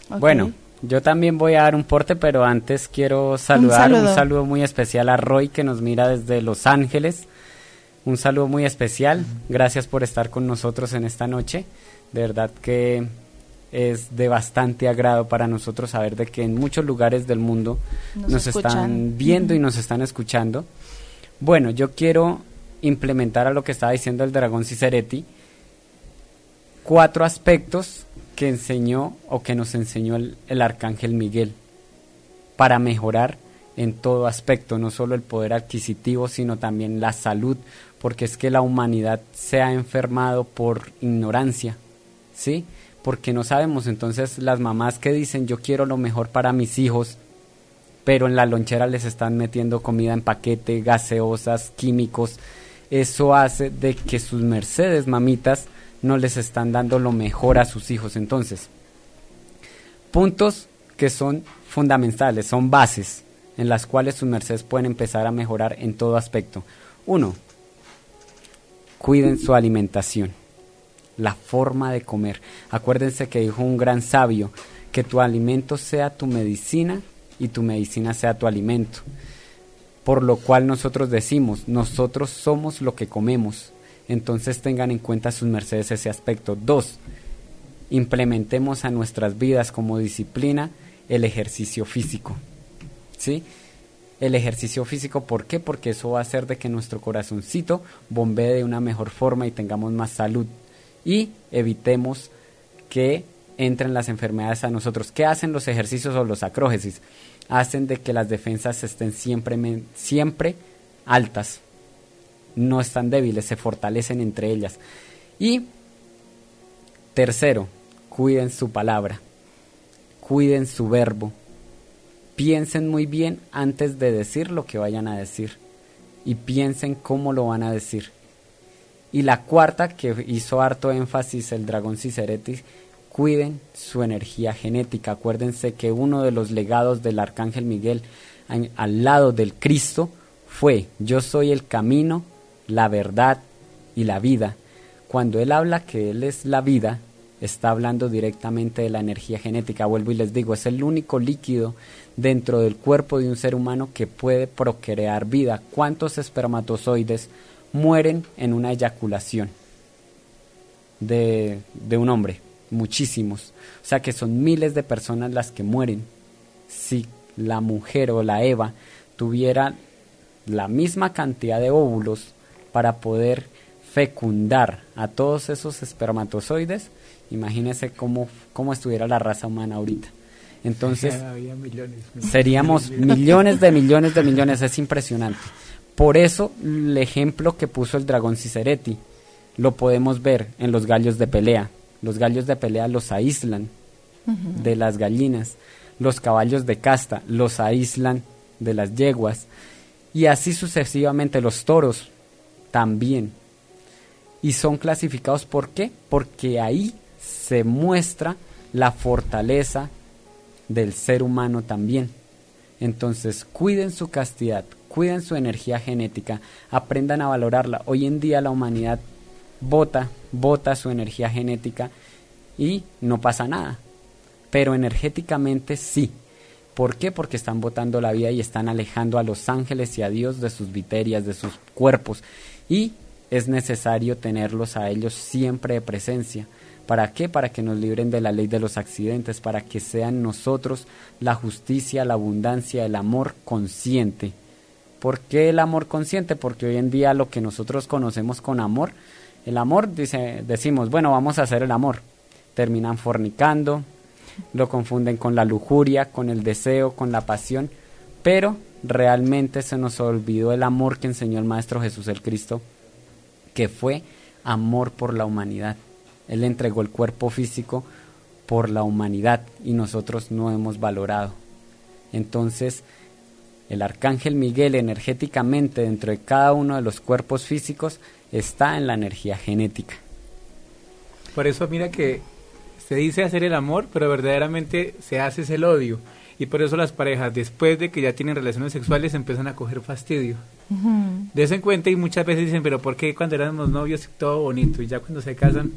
Bueno, yo también voy a dar un porte, pero antes quiero saludar un saludo muy especial a Roy que nos mira desde Los Ángeles un saludo muy especial. Gracias por estar con nosotros en esta noche. De verdad que es de bastante agrado para nosotros saber de que en muchos lugares del mundo nos, están viendo y nos están escuchando. Bueno, yo quiero implementar a lo que estaba diciendo el dragón Ciceretti cuatro aspectos que enseñó o que nos enseñó el, el arcángel Miguel para mejorar en todo aspecto, no solo el poder adquisitivo, sino también la salud, porque es que la humanidad se ha enfermado por ignorancia, ¿sí? Porque no sabemos, entonces las mamás que dicen yo quiero lo mejor para mis hijos, pero en la lonchera les están metiendo comida en paquete, gaseosas, químicos, eso hace de que sus mercedes mamitas no les están dando lo mejor a sus hijos. Entonces, puntos que son fundamentales, son bases en las cuales sus mercedes pueden empezar a mejorar en todo aspecto. Uno, cuiden su alimentación, la forma de comer. Acuérdense que dijo un gran sabio, que tu alimento sea tu medicina y tu medicina sea tu alimento. Por lo cual nosotros decimos, nosotros somos lo que comemos. Entonces tengan en cuenta sus mercedes ese aspecto. Dos, implementemos a nuestras vidas como disciplina el ejercicio físico. ¿Sí? el ejercicio físico. ¿Por qué? Porque eso va a hacer de que nuestro corazoncito bombee de una mejor forma y tengamos más salud. Y evitemos que entren las enfermedades a nosotros. ¿Qué hacen los ejercicios o los acrógesis? Hacen de que las defensas estén siempre, siempre altas. No están débiles, se fortalecen entre ellas. Y tercero, cuiden su palabra, cuiden su verbo, piensen muy bien antes de decir lo que vayan a decir y piensen cómo lo van a decir. Y la cuarta, que hizo harto énfasis el dragón Ciceretti, cuiden su energía genética. Acuérdense que uno de los legados del arcángel Miguel al lado del Cristo fue, yo soy el camino, la verdad y la vida. Cuando él habla que él es la vida, está hablando directamente de la energía genética. Vuelvo y les digo, es el único líquido dentro del cuerpo de un ser humano que puede procrear vida. ¿Cuántos espermatozoides mueren en una eyaculación de, de un hombre? Muchísimos. O sea que son miles de personas las que mueren. Si la mujer o la Eva tuviera la misma cantidad de óvulos para poder fecundar a todos esos espermatozoides, imagínese cómo, cómo estuviera la raza humana ahorita. Entonces, Había millones. seríamos millones de millones de millones, es impresionante. Por eso el ejemplo que puso el dragón Ciceretti lo podemos ver en los gallos de pelea. Los gallos de pelea los aíslan de las gallinas, los caballos de casta los aíslan de las yeguas y así sucesivamente los toros también. Y son clasificados ¿por qué? Porque ahí se muestra la fortaleza del ser humano también. Entonces, cuiden su castidad, cuiden su energía genética, aprendan a valorarla. Hoy en día la humanidad bota, bota su energía genética y no pasa nada. Pero energéticamente sí. ¿Por qué? Porque están botando la vida y están alejando a los ángeles y a Dios de sus viterias, de sus cuerpos. Y es necesario tenerlos a ellos siempre de presencia. ¿Para qué? Para que nos libren de la ley de los accidentes, para que sean nosotros la justicia, la abundancia, el amor consciente. ¿Por qué el amor consciente? Porque hoy en día lo que nosotros conocemos con amor, el amor, dice, decimos, bueno, vamos a hacer el amor. Terminan fornicando, lo confunden con la lujuria, con el deseo, con la pasión, pero realmente se nos olvidó el amor que enseñó el Maestro Jesús el Cristo, que fue amor por la humanidad. Él entregó el cuerpo físico por la humanidad y nosotros no hemos valorado. Entonces, el arcángel Miguel energéticamente dentro de cada uno de los cuerpos físicos está en la energía genética. Por eso mira que se dice hacer el amor, pero verdaderamente se hace es el odio. Y por eso las parejas, después de que ya tienen relaciones sexuales, empiezan a coger fastidio. Ujú. Desen cuenta y muchas veces dicen, pero ¿por qué cuando éramos novios todo bonito y ya cuando se casan,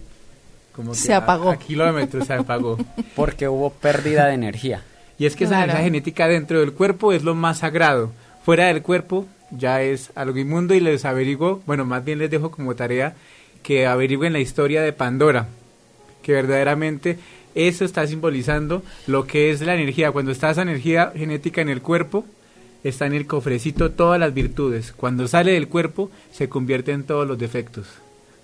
como que Se a- apagó. A, kilómetros se apagó. Porque hubo pérdida de energía. Y es que esa Claro. energía genética dentro del cuerpo es lo más sagrado. Fuera del cuerpo ya es algo inmundo y les averiguo, bueno, más bien les dejo como tarea que averigüen la historia de Pandora, que verdaderamente eso está simbolizando lo que es la energía. Cuando está esa energía genética en el cuerpo, está en el cofrecito todas las virtudes. Cuando sale del cuerpo, se convierte en todos los defectos.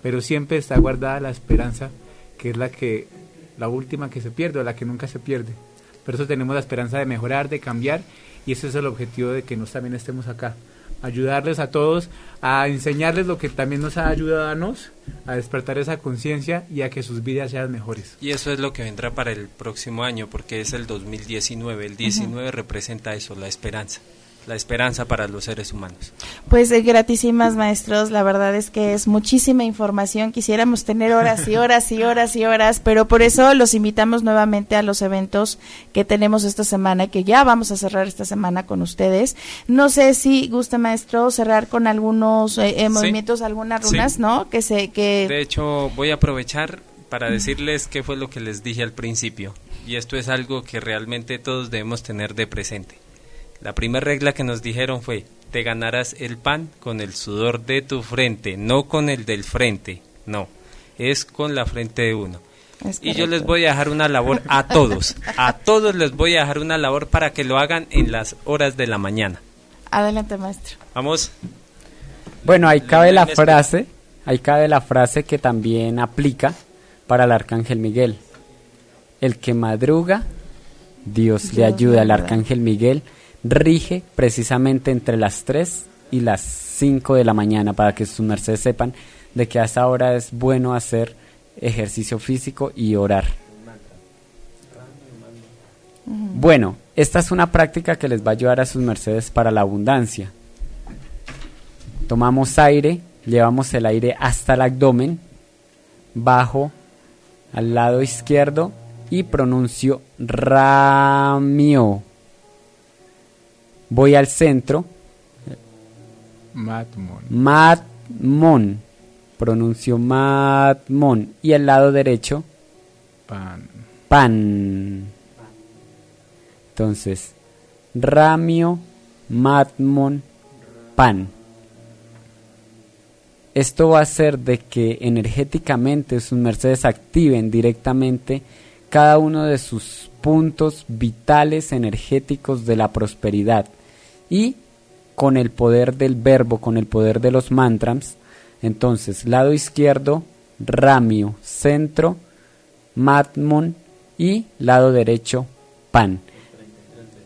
Pero siempre está guardada la esperanza, que es la que la última que se pierde o la que nunca se pierde. Por eso tenemos la esperanza de mejorar, de cambiar, y ese es el objetivo de que nos también estemos acá. Ayudarles a todos, a enseñarles lo que también nos ha ayudado a nos, a despertar esa conciencia y a que sus vidas sean mejores. Y eso es lo que vendrá para el próximo año, porque es el 2019. El 19 representa eso, la esperanza. La esperanza para los seres humanos. Pues eh, gratísimas maestros, la verdad es que es muchísima información, quisiéramos tener horas y horas y horas y horas, pero por eso los invitamos nuevamente a los eventos que tenemos esta semana, que ya vamos a cerrar esta semana con ustedes. No sé si gusta maestro cerrar con algunos eh, eh, Sí. movimientos, algunas Sí. runas, ¿no? Que se que De hecho, voy a aprovechar para decirles qué fue lo que les dije al principio. Y esto es algo que realmente todos debemos tener de presente. La primera regla que nos dijeron fue, te ganarás el pan con el sudor de tu frente, no con el del frente, no, es con la frente de uno. Y yo les voy a dejar una labor a todos, a todos les voy a dejar una labor para que lo hagan en las horas de la mañana. Adelante maestro. Vamos, Bueno, ahí cabe la frase, ahí cabe la frase que también aplica para el arcángel Miguel. El que madruga, Dios, le Dios ayuda. le ayuda. arcángel Miguel rige precisamente entre las 3 y las 5 de la mañana para que sus mercedes sepan de que a esa hora es bueno hacer ejercicio físico y orar. Bueno, esta es una práctica que les va a ayudar a sus mercedes para la abundancia. Tomamos aire, llevamos el aire hasta el abdomen, bajo al lado izquierdo y pronuncio ramio. Voy al centro, Matmon. matmon, pronuncio matmon y al lado derecho Pan. pan. Entonces, ramio, matmon, pan. Esto va a hacer de que energéticamente sus mercedes activen directamente cada uno de sus puntos vitales energéticos de la prosperidad y con el poder del verbo, con el poder de los mantras, entonces lado izquierdo, ramio, centro, matmon y lado derecho, pan.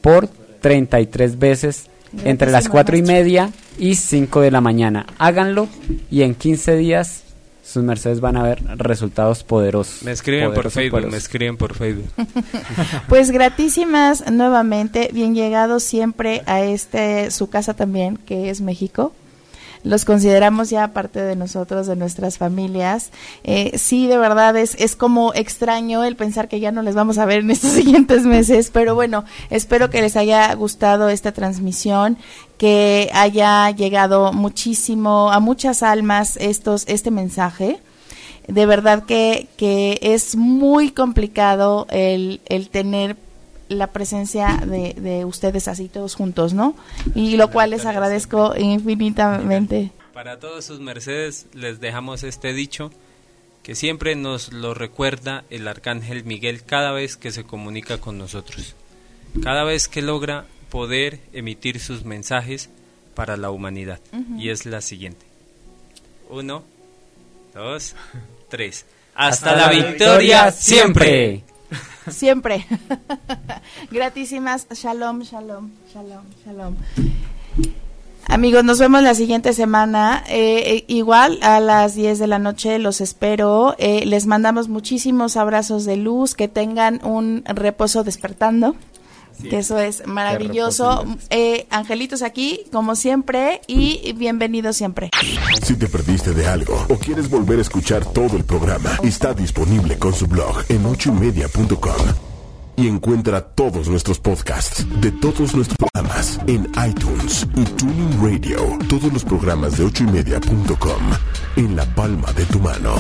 por 33 veces entre las Gratísimo, 4 y media y 5 de la mañana. Háganlo y en 15 días sus mercedes van a ver resultados poderosos. Me escriben por Poderosos, Facebook, me escriben por Facebook. Pues gratísimas nuevamente, bien llegados siempre a este su casa también, que es México. Los consideramos ya parte de nosotros, de nuestras familias. Eh, sí, de verdad es, es como extraño el pensar que ya no les vamos a ver en estos siguientes meses, pero bueno, espero que les haya gustado esta transmisión, que haya llegado muchísimo a muchas almas estos este mensaje de verdad que, que es muy complicado el, el tener la presencia de, de ustedes así todos juntos, ¿no? Y lo cual les agradezco infinitamente. Para todos sus mercedes les dejamos este dicho que siempre nos lo recuerda el arcángel Miguel cada vez que se comunica con nosotros, cada vez que logra poder emitir sus mensajes para la humanidad. Y es la siguiente. Uno, dos, tres. Hasta, la victoria siempre. Siempre. Gratísimas. Shalom, shalom, shalom, shalom. Amigos, nos vemos la siguiente semana. Eh, eh, igual a las 10 de la noche los espero. Eh, les mandamos muchísimos abrazos de luz. Que tengan un reposo despertando. Que eso es maravilloso. Eh, angelitos aquí, como siempre, y bienvenidos siempre. Si te perdiste de algo o quieres volver a escuchar todo el programa, está disponible con su blog en ochoymedia.com. Y encuentra todos nuestros podcasts de todos nuestros programas en iTunes y Tuning Radio. Todos los programas de ochoymedia.com en la palma de tu mano.